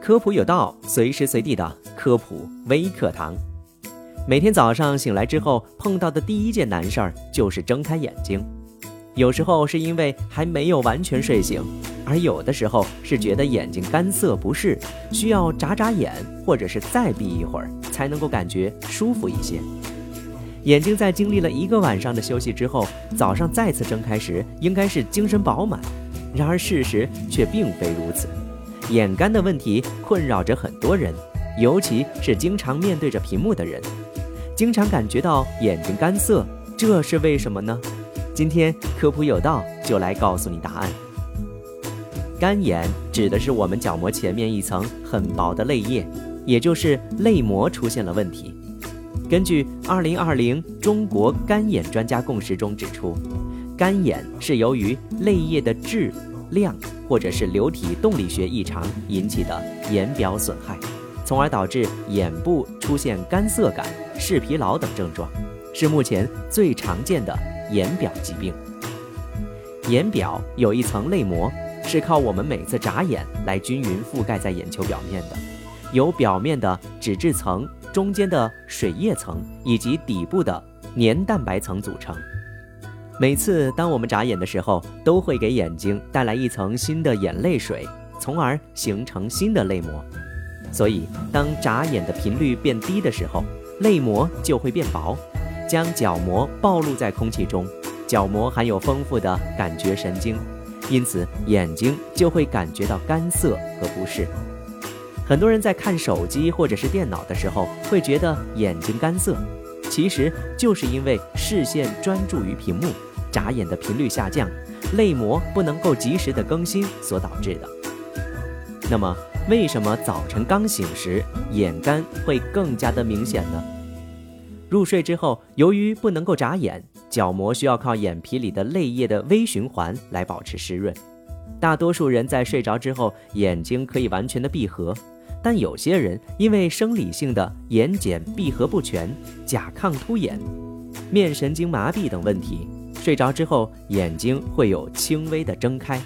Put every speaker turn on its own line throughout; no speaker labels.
科普有道，随时随地的科普微课堂。每天早上醒来之后，碰到的第一件难事儿就是睁开眼睛。有时候是因为还没有完全睡醒，而有的时候是觉得眼睛干涩不适，需要眨眨眼，或者是再闭一会儿，才能够感觉舒服一些。眼睛在经历了一个晚上的休息之后，早上再次睁开时，应该是精神饱满。然而事实却并非如此。眼干的问题困扰着很多人，尤其是经常面对着屏幕的人，经常感觉到眼睛干涩，这是为什么呢？今天科普有道就来告诉你答案。干眼指的是我们角膜前面一层很薄的泪液，也就是泪膜出现了问题。根据二零二零中国干眼专家共识中指出，干眼是由于泪液的质量。或者是流体动力学异常引起的眼表损害，从而导致眼部出现干涩感、视疲劳等症状，是目前最常见的眼表疾病。眼表有一层泪膜，是靠我们每次眨眼来均匀覆盖在眼球表面的，由表面的脂质层、中间的水液层以及底部的黏蛋白层组成。每次当我们眨眼的时候，都会给眼睛带来一层新的眼泪水，从而形成新的泪膜。所以，当眨眼的频率变低的时候，泪膜就会变薄，将角膜暴露在空气中。角膜含有丰富的感觉神经，因此眼睛就会感觉到干涩和不适。很多人在看手机或者是电脑的时候，会觉得眼睛干涩，其实就是因为视线专注于屏幕。眨眼的频率下降，泪膜不能够及时的更新所导致的。那么，为什么早晨刚醒时眼干会更加的明显呢？入睡之后，由于不能够眨眼，角膜需要靠眼皮里的泪液的微循环来保持湿润。大多数人在睡着之后，眼睛可以完全的闭合，但有些人因为生理性的眼睑闭合不全、甲亢突眼、面神经麻痹等问题。睡着之后，眼睛会有轻微的睁开。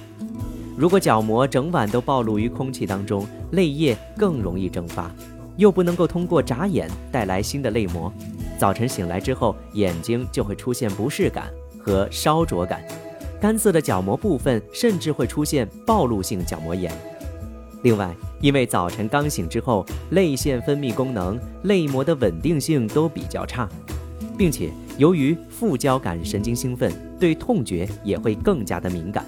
如果角膜整晚都暴露于空气当中，泪液更容易蒸发，又不能够通过眨眼带来新的泪膜，早晨醒来之后，眼睛就会出现不适感和烧灼感，干涩的角膜部分甚至会出现暴露性角膜炎。另外，因为早晨刚醒之后，泪腺分泌功能、泪膜的稳定性都比较差。并且由于副交感神经兴奋，对痛觉也会更加的敏感，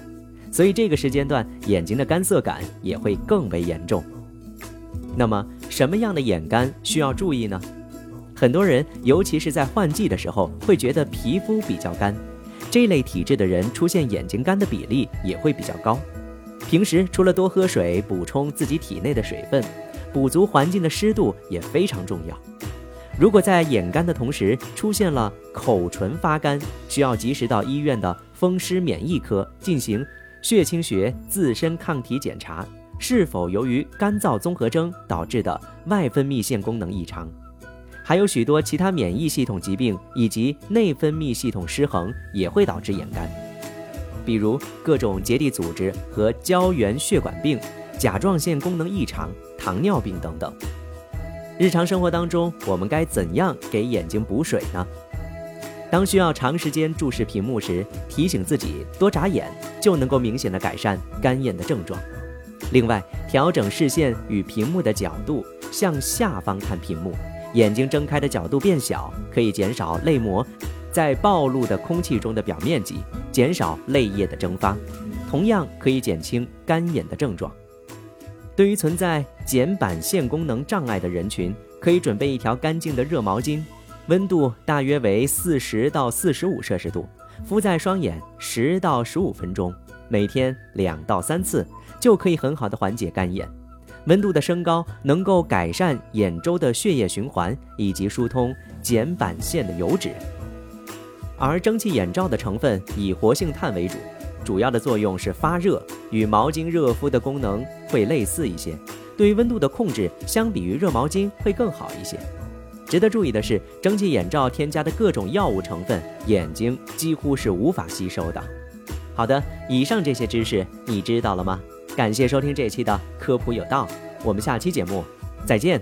所以这个时间段眼睛的干涩感也会更为严重。那么什么样的眼干需要注意呢？很多人尤其是在换季的时候会觉得皮肤比较干，这类体质的人出现眼睛干的比例也会比较高。平时除了多喝水，补充自己体内的水分，补足环境的湿度也非常重要。如果在眼干的同时出现了口唇发干，需要及时到医院的风湿免疫科进行血清学自身抗体检查，是否由于干燥综合征导致的外分泌腺功能异常。还有许多其他免疫系统疾病以及内分泌系统失衡也会导致眼干，比如各种结缔组织和胶原血管病、甲状腺功能异常、糖尿病等等。日常生活当中，我们该怎样给眼睛补水呢？当需要长时间注视屏幕时，提醒自己多眨眼，就能够明显的改善干眼的症状。另外，调整视线与屏幕的角度，向下方看屏幕，眼睛睁开的角度变小，可以减少泪膜在暴露的空气中的表面积，减少泪液的蒸发，同样可以减轻干眼的症状。对于存在睑板腺功能障碍的人群，可以准备一条干净的热毛巾，温度大约为四十到四十五摄氏度，敷在双眼十到十五分钟，每天两到三次，就可以很好的缓解干眼。温度的升高能够改善眼周的血液循环以及疏通睑板腺的油脂，而蒸汽眼罩的成分以活性炭为主。主要的作用是发热，与毛巾热敷的功能会类似一些。对于温度的控制，相比于热毛巾会更好一些。值得注意的是，蒸汽眼罩添加的各种药物成分，眼睛几乎是无法吸收的。好的，以上这些知识你知道了吗？感谢收听这期的科普有道，我们下期节目再见。